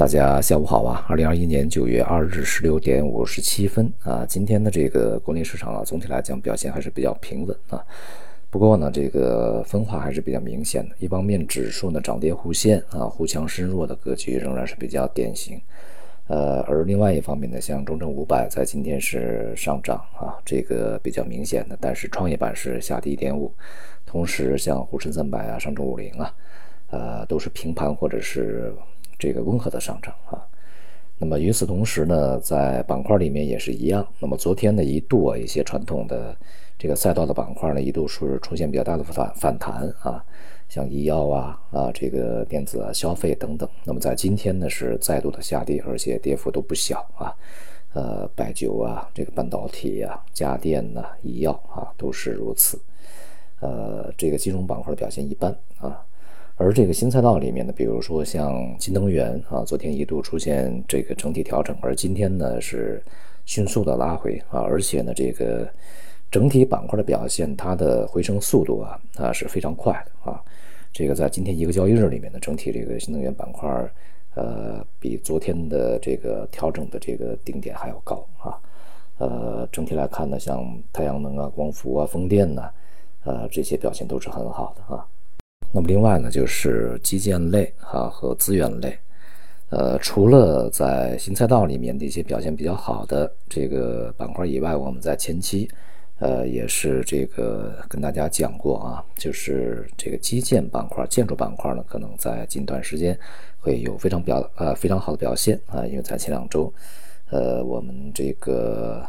大家下午好啊！二零二一年九月二日十六点五十七分啊，今天的这个国内市场啊，总体来讲表现还是比较平稳啊。不过呢，这个分化还是比较明显的。一方面，指数呢涨跌互现啊，互强深弱的格局仍然是比较典型。呃，而另外一方面呢，像中证五百在今天是上涨啊，这个比较明显的。但是创业板是下跌一点五，同时像沪深三百啊、上证五零啊，呃，都是平盘或者是。这个温和的上涨啊，那么与此同时呢，在板块里面也是一样。那么昨天呢，一度啊，一些传统的这个赛道的板块呢，一度是出现比较大的反反弹啊，像医药啊啊，这个电子啊、消费等等。那么在今天呢，是再度的下跌，而且跌幅都不小啊。呃，白酒啊，这个半导体啊、家电呐、医药啊，都是如此。呃，这个金融板块的表现一般啊。而这个新赛道里面呢，比如说像新能源啊，昨天一度出现这个整体调整，而今天呢是迅速的拉回啊，而且呢这个整体板块的表现，它的回升速度啊啊是非常快的啊。这个在今天一个交易日里面呢，整体这个新能源板块呃比昨天的这个调整的这个顶点还要高啊。呃，整体来看呢，像太阳能啊、光伏啊、风电呐，呃这些表现都是很好的啊。那么另外呢，就是基建类啊和资源类，呃，除了在新赛道里面的一些表现比较好的这个板块以外，我们在前期，呃，也是这个跟大家讲过啊，就是这个基建板块、建筑板块呢，可能在近段时间会有非常表呃非常好的表现啊，因为在前两周，呃，我们这个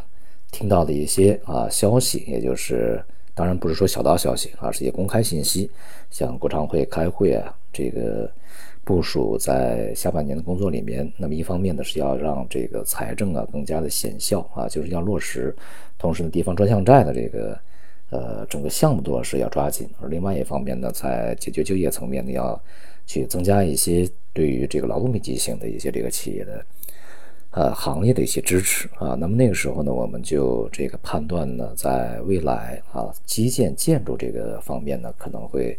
听到的一些啊消息，也就是。当然不是说小道消息，而是一些公开信息，像国常会开会啊，这个部署在下半年的工作里面。那么一方面呢是要让这个财政啊更加的显效啊，就是要落实；同时呢，地方专项债的这个呃整个项目多是要抓紧。而另外一方面呢，在解决就业层面呢，要去增加一些对于这个劳动密集型的一些这个企业的。呃，行业的一些支持啊，那么那个时候呢，我们就这个判断呢，在未来啊，基建建筑这个方面呢，可能会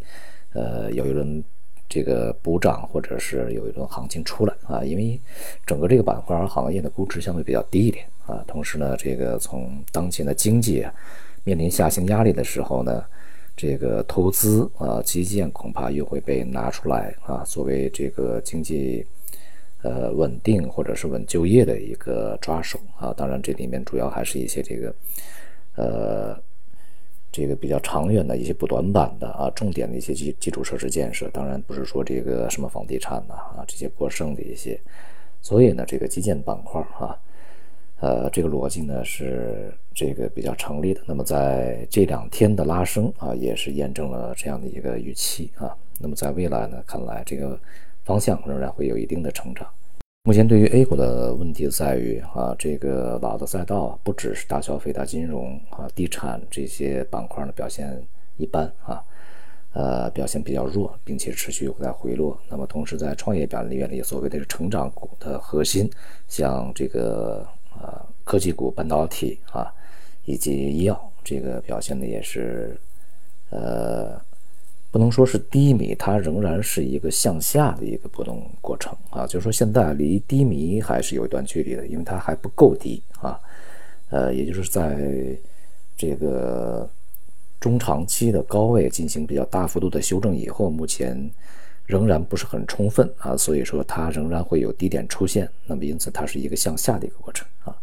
呃有一轮这个补涨，或者是有一轮行情出来啊，因为整个这个板块行业的估值相对比较低一点啊，同时呢，这个从当前的经济面临下行压力的时候呢，这个投资啊，基建恐怕又会被拿出来啊，作为这个经济。呃，稳定或者是稳就业的一个抓手啊，当然这里面主要还是一些这个，呃，这个比较长远的一些补短板的啊，重点的一些基基础设施建设，当然不是说这个什么房地产呐啊这些过剩的一些，所以呢，这个基建板块啊，呃，这个逻辑呢是这个比较成立的。那么在这两天的拉升啊，也是验证了这样的一个预期啊。那么在未来呢，看来这个。方向仍然会有一定的成长。目前对于 A 股的问题在于啊，这个老的赛道不只是大消费、大金融啊、地产这些板块呢表现一般啊，呃，表现比较弱，并且持续有在回落。那么同时在创业板里面的所谓的成长股的核心，像这个呃科技股、半导体啊，以及医药，这个表现的也是呃。不能说是低迷，它仍然是一个向下的一个波动过程啊。就是说，现在离低迷还是有一段距离的，因为它还不够低啊。呃，也就是在这个中长期的高位进行比较大幅度的修正以后，目前仍然不是很充分啊。所以说，它仍然会有低点出现。那么，因此它是一个向下的一个过程啊。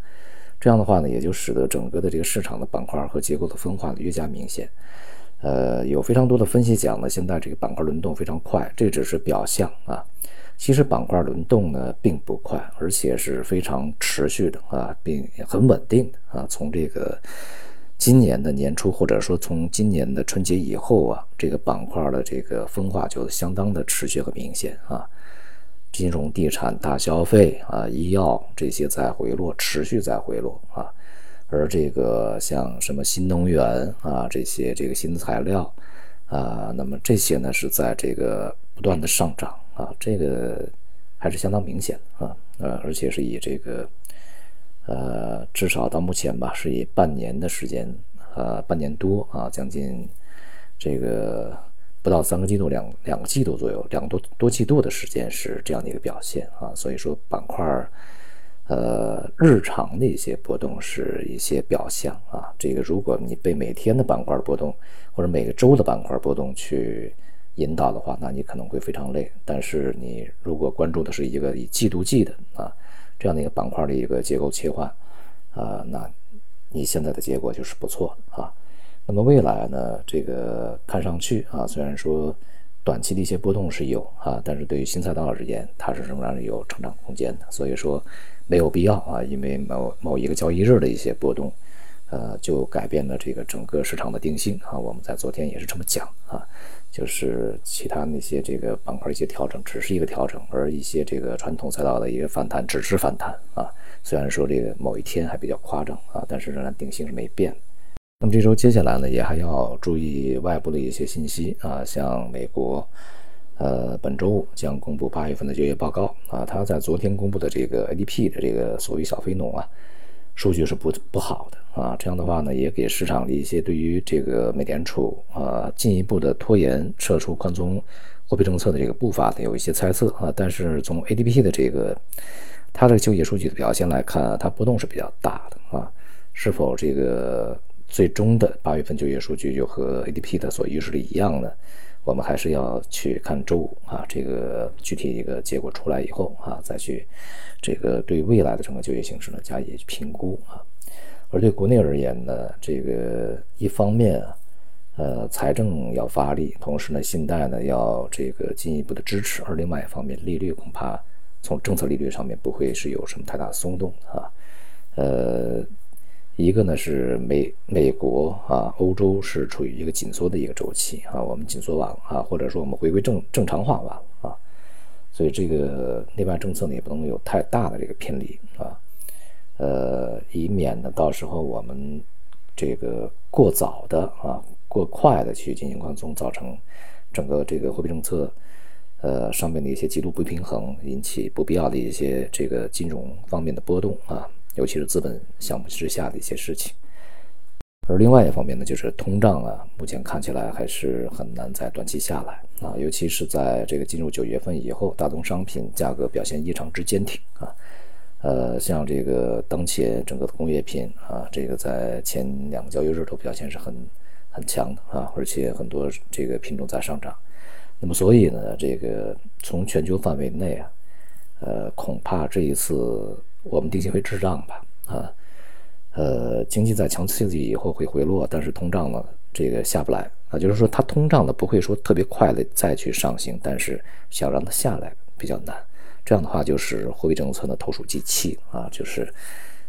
这样的话呢，也就使得整个的这个市场的板块和结构的分化越加明显。呃，有非常多的分析讲呢，现在这个板块轮动非常快，这只是表象啊。其实板块轮动呢并不快，而且是非常持续的啊，并很稳定的啊。从这个今年的年初，或者说从今年的春节以后啊，这个板块的这个分化就相当的持续和明显啊。金融、地产、大消费啊、医药这些在回落，持续在回落啊。而这个像什么新能源啊，这些这个新材料啊，那么这些呢是在这个不断的上涨啊，这个还是相当明显啊，呃，而且是以这个呃，至少到目前吧，是以半年的时间，呃，半年多啊，将近这个不到三个季度，两两个季度左右，两个多多季度的时间是这样的一个表现啊。所以说板块呃，日常的一些波动是一些表象啊。这个如果你被每天的板块波动或者每个周的板块波动去引导的话，那你可能会非常累。但是你如果关注的是一个以季度计的啊这样的一个板块的一个结构切换啊，那你现在的结果就是不错啊。那么未来呢，这个看上去啊，虽然说。短期的一些波动是有啊，但是对于新赛道而言，它是仍然有成长空间的。所以说，没有必要啊，因为某某一个交易日的一些波动，呃，就改变了这个整个市场的定性啊。我们在昨天也是这么讲啊，就是其他那些这个板块一些调整只是一个调整，而一些这个传统赛道的一个反弹只是反弹啊。虽然说这个某一天还比较夸张啊，但是仍然定性是没变。那么这周接下来呢，也还要注意外部的一些信息啊，像美国，呃，本周五将公布八月份的就业报告啊，他在昨天公布的这个 ADP 的这个所谓小非农啊，数据是不不好的啊，这样的话呢，也给市场的一些对于这个美联储啊进一步的拖延撤出宽松货币政策的这个步伐呢有一些猜测啊，但是从 ADP 的这个它的就业数据的表现来看，它波动是比较大的啊，是否这个？最终的八月份就业数据就和 ADP 的所预示的一样呢，我们还是要去看周五啊，这个具体一个结果出来以后啊，再去这个对未来的整个就业形势呢加以评估啊。而对国内而言呢，这个一方面呃财政要发力，同时呢信贷呢要这个进一步的支持，而另外一方面利率恐怕从政策利率上面不会是有什么太大松动啊，呃。一个呢是美美国啊，欧洲是处于一个紧缩的一个周期啊，我们紧缩完了啊，或者说我们回归正正常化完了啊，所以这个内外政策呢也不能有太大的这个偏离啊，呃，以免呢到时候我们这个过早的啊过快的去进行宽松，造成整个这个货币政策呃上面的一些极度不平衡，引起不必要的一些这个金融方面的波动啊。尤其是资本项目之下的一些事情，而另外一方面呢，就是通胀啊，目前看起来还是很难在短期下来。啊，尤其是在这个进入九月份以后，大宗商品价格表现异常之坚挺啊，呃，像这个当前整个的工业品啊，这个在前两个交易日都表现是很很强的啊，而且很多这个品种在上涨，那么所以呢，这个从全球范围内啊，呃，恐怕这一次。我们定性为滞胀吧，啊，呃，经济在强刺激以后会回落，但是通胀呢，这个下不来啊，就是说它通胀呢不会说特别快的再去上行，但是想让它下来比较难。这样的话就是货币政策的投鼠忌器啊，就是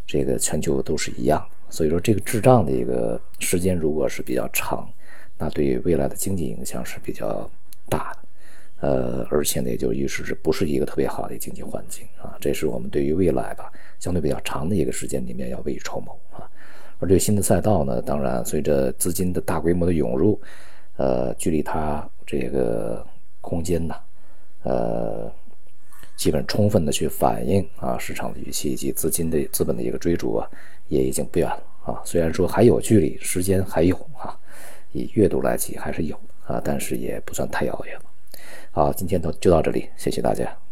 这个全球都是一样，所以说这个滞胀的一个时间如果是比较长，那对于未来的经济影响是比较大的。呃，而且呢，也就预示着不是一个特别好的经济环境啊，这是我们对于未来吧相对比较长的一个时间里面要未雨绸缪啊。而对新的赛道呢，当然随着资金的大规模的涌入，呃，距离它这个空间呢，呃，基本充分的去反映啊市场的预期以及资金的资本的一个追逐啊，也已经不远了啊。虽然说还有距离，时间还有啊，以月度来计还是有啊，但是也不算太遥远了。好，今天就就到这里，谢谢大家。